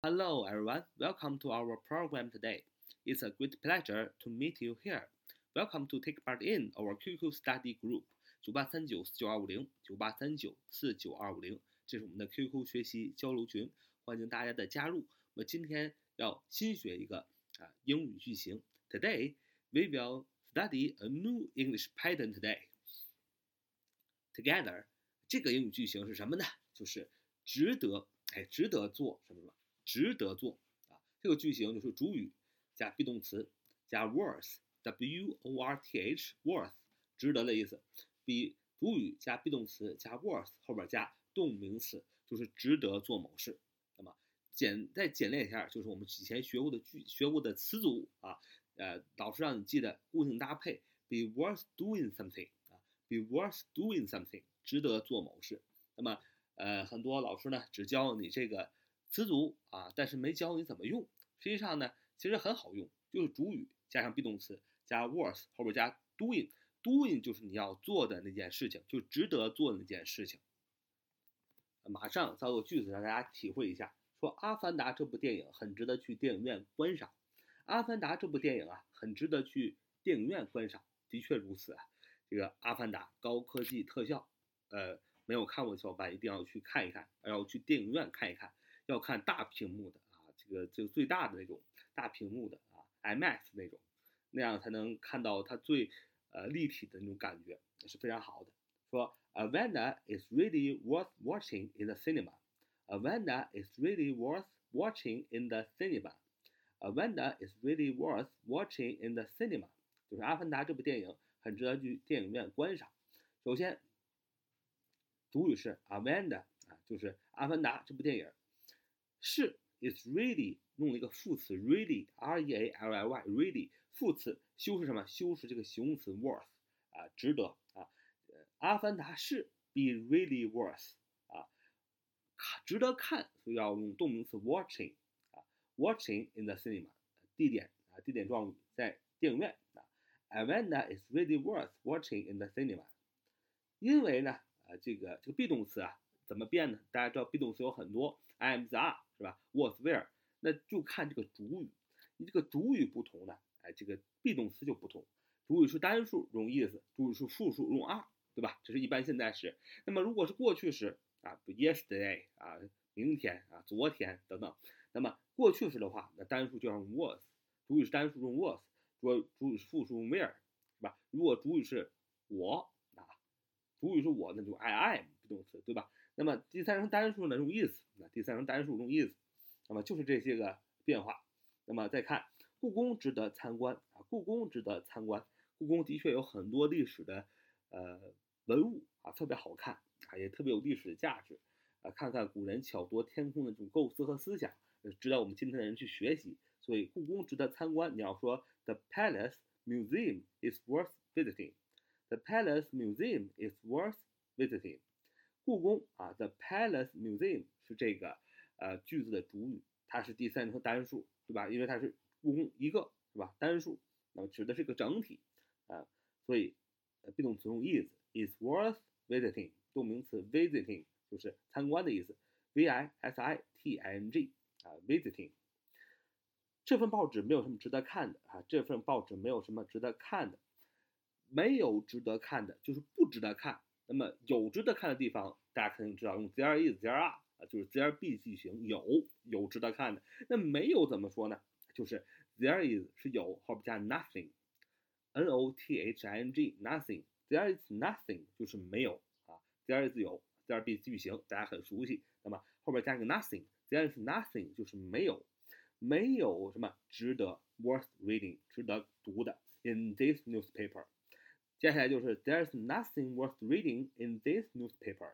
Hello, everyone. Welcome to our program today. It's a great pleasure to meet you here. Welcome to take part in our QQ study group 九八三九四九二五零九八三九四九二五零，这是我们的 QQ 学习交流群，欢迎大家的加入。我们今天要新学一个啊英语句型。Today we will study a new English pattern today. Together，这个英语句型是什么呢？就是值得，哎，值得做什么什么， 值得做啊。这个句型就是主语加 be 动词加 worth，w o r t h，worth，值得的意思。比主语加 be 动词加 worth 后边加动名词，就是值得做某事。那么简再简练一下，就是我们以前学过的句学过的词组啊，呃，老师让你记得固定搭配，be worth doing something 啊，be worth doing something，值得做某事。那么呃，很多老师呢只教你这个词组啊，但是没教你怎么用。实际上呢，其实很好用，就是主语加上 be 动词加 worth 后边加 doing，doing 就是你要做的那件事情，就值得做的那件事情。马上造个句子让大家体会一下，说《阿凡达》这部电影很值得去电影院观赏。《阿凡达》这部电影啊，很值得去电影院观赏。的确如此啊，这个《阿凡达》高科技特效，呃。没有看过的小伙伴一定要去看一看，要去电影院看一看，要看大屏幕的啊，这个这个最大的那种大屏幕的啊，IMAX 那种，那样才能看到它最呃立体的那种感觉，是非常好的。说 a v e n d a is really worth watching in the cinema. a v e n d a is really worth watching in the cinema. a v e n d a is really worth watching in the cinema. 就是《阿凡达》这部电影很值得去电影院观赏。首先。主语是 a v e n d a 啊，就是《阿凡达》这部电影是 is really 用了一个副词 really r e a l l y really 副词修饰什么？修饰这个形容词 worth 啊，值得啊。阿凡达是 be really worth 啊，值得看，所以要用动名词 watching 啊，watching in the cinema 地点啊，地点状语在电影院啊。Amanda is really worth watching in the cinema，因为呢。啊，这个这个 be 动词啊，怎么变呢？大家知道 be 动词有很多，am、are 是吧？was、where？那就看这个主语，你这个主语不同呢，哎，这个 be 动词就不同。主语是单数用 is，主语是复数用 are，对吧？这是一般现在时。那么如果是过去时啊，yesterday 啊，明天啊，昨天等等。那么过去时的话，那单数就用 was，主语是单数用 was，主主语是复数用 where，是吧？如果主语是我啊。主语是我，那就 I am be 动词，对吧？那么第三人称单数呢，用 is，那第三人称单数用 is，那么就是这些个变化。那么再看故宫值得参观啊，故宫值得参观，故宫的确有很多历史的呃文物啊，特别好看啊，也特别有历史的价值啊。看看古人巧夺天工的这种构思和思想，值得我们今天的人去学习。所以故宫值得参观，你要说 The Palace Museum is worth visiting。The Palace Museum is worth visiting。故宫啊，The Palace Museum 是这个呃句子的主语，它是第三人称单数，对吧？因为它是故宫一个，是吧？单数，那么指的是个整体啊，所以 be 动词用 is，is worth visiting。动名词 visiting 就是参观的意思，v i s i t i n g 啊，visiting。这份报纸没有什么值得看的啊，这份报纸没有什么值得看的。没有值得看的，就是不值得看。那么有值得看的地方，大家肯定知道，用 there is there are 啊，就是 there be 句型，有有值得看的。那没有怎么说呢？就是 there is 是有，后边加 nothing，n o t h i n g nothing，there is nothing 就是没有啊，there is 有，there be 句型大家很熟悉。那么后边加个 nothing，there is nothing 就是没有，没有什么值得 worth reading 值得读的 in this newspaper。接下来就是 There's nothing worth reading in this newspaper.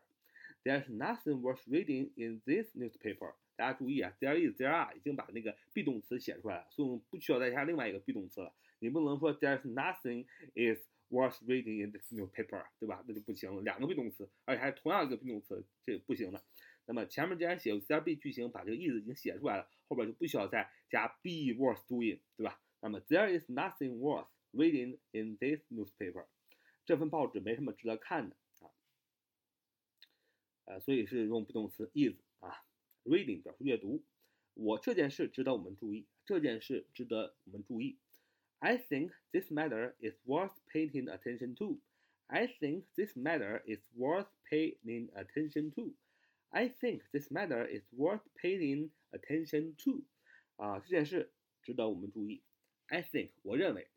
There's nothing worth reading in this newspaper. 大家注意啊，there is there are 已经把那个 be 动词写出来了，所以我们不需要再加另外一个 be 动词了。你不能说 There's nothing is worth reading in this newspaper，对吧？那就不行了，两个 be 动词，而且还同样一个 be 动词，这个不行的。那么前面既然写有 there be 句型，把这个 is 已经写出来了，后边就不需要再加 be worth doing，对吧？那么 There is nothing worth reading in this newspaper. 这份报纸没什么值得看的啊，呃，所以是用 be 动词 is 啊，reading 表示阅读我这件事值得我们注意，这件事值得我们注意。I think this matter is worth paying attention to. I think this matter is worth paying attention to. I think this matter is worth paying attention to. 啊，这件事值得我们注意。I think，我认为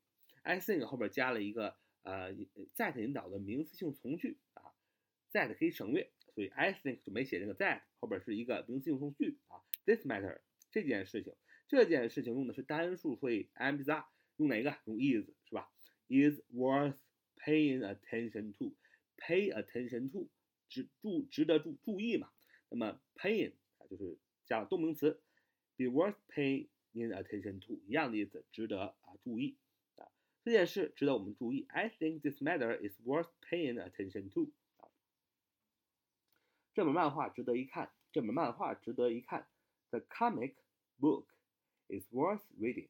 ，I think 后边加了一个呃 that 引导的名词性从句啊，that 可以省略，所以 I think 就没写这个 that，后边是一个名词性从句啊。This matter 这件事情，这件事情用的是单数，所以 am is 用哪个？用 is 是吧？is worth paying attention to，pay attention to 值注值得注注意嘛？那么 paying 啊就是加动名词，be worth paying attention to 一样的意思，值得啊注意这件事值得我们注意。I think this matter is worth paying attention to 啊这本漫画值得一看，这本漫画值得一看。The comic book is worth reading.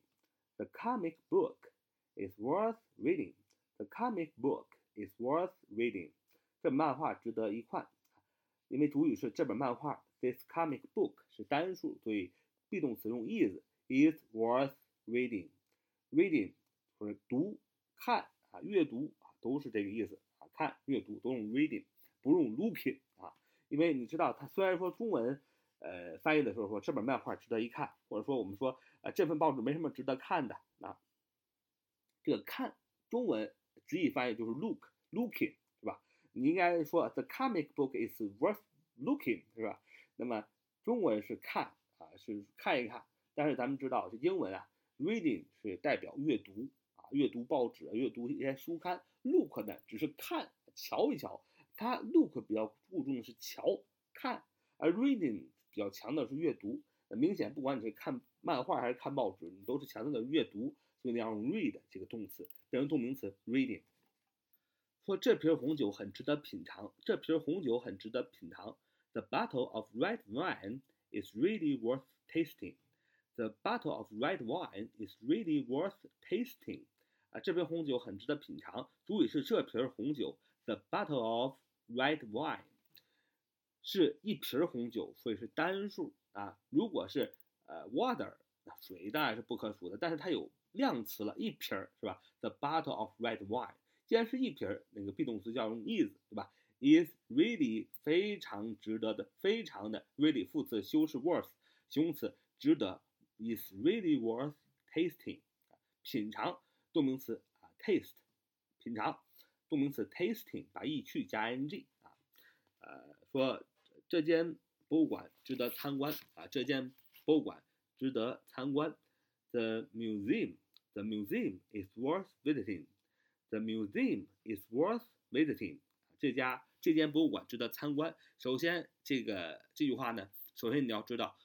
The comic book is worth reading. The comic book is worth reading. 这本漫画值得一看，因为主语是这本漫画，this comic book 是单数，所以 be 动词用 is is worth reading。reading 或者读、看啊、阅读啊，都是这个意思啊。看、阅读都用 reading，不用 looking 啊。因为你知道，它虽然说中文呃翻译的时候说这本漫画值得一看，或者说我们说呃这份报纸没什么值得看的啊。这个看中文直译翻译就是 look looking 是吧？你应该说 the comic book is worth looking 是吧？那么中文是看啊是看一看，但是咱们知道这英文啊 reading 是代表阅读阅读报纸阅读一些书刊，look 呢只是看瞧一瞧，它 look 比较注重的是瞧看，而 reading 比较强调是阅读。明显不管你是看漫画还是看报纸，你都是强调的阅读。所以你要用 read 这个动词变成动名词 reading。说这瓶红酒很值得品尝，这瓶红酒很值得品尝。The bottle of red wine is really worth tasting. The bottle of red wine is really worth tasting. 啊，这瓶红酒很值得品尝。主语是这瓶红酒，the bottle of red wine 是一瓶红酒，所以是单数啊。如果是呃 water，水当然是不可数的，但是它有量词了，一瓶是吧？The bottle of red wine，既然是一瓶，那个 be 动词就要用 is，对吧？is really 非常值得的，非常的 really 副词修饰 worth 形容词值得，is really worth tasting，品尝动名词啊 taste，品尝动名词 tasting 把 e 去加 ing 啊，呃说这间博物馆值得参观啊，这间博物馆值得参观，the museum。The museum is worth visiting. The museum is worth visiting. 这家这间博物馆值得参观。首先，这个这句话呢，首先你要知道，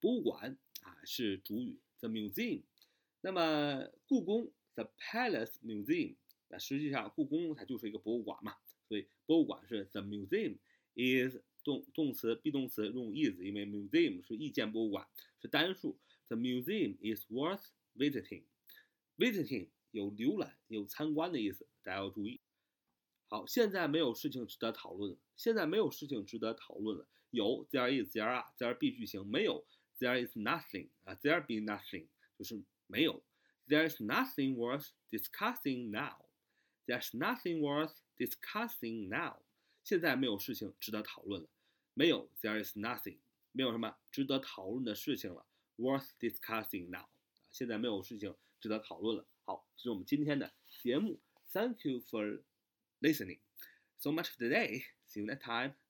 博物馆啊是主语，the museum。那么故宫，the Palace Museum。那实际上故宫它就是一个博物馆嘛，所以博物馆是 the museum is 动动词 be 动词用 is，因为 museum 是意见博物馆，是单数。The museum is worth visiting. Visiting 有浏览、有参观的意思，大家要注意。好，现在没有事情值得讨论。现在没有事情值得讨论了。有 there is there are there be 句型，没有 there is nothing 啊 there be nothing 就是没有。There's nothing worth discussing now. There's nothing worth discussing now. 现在没有事情值得讨论了。没有 there is nothing 没有什么值得讨论的事情了。Worth discussing now 现在没有事情。值得讨论了。好，这是我们今天的节目。Thank you for listening. So much for today. See you next time.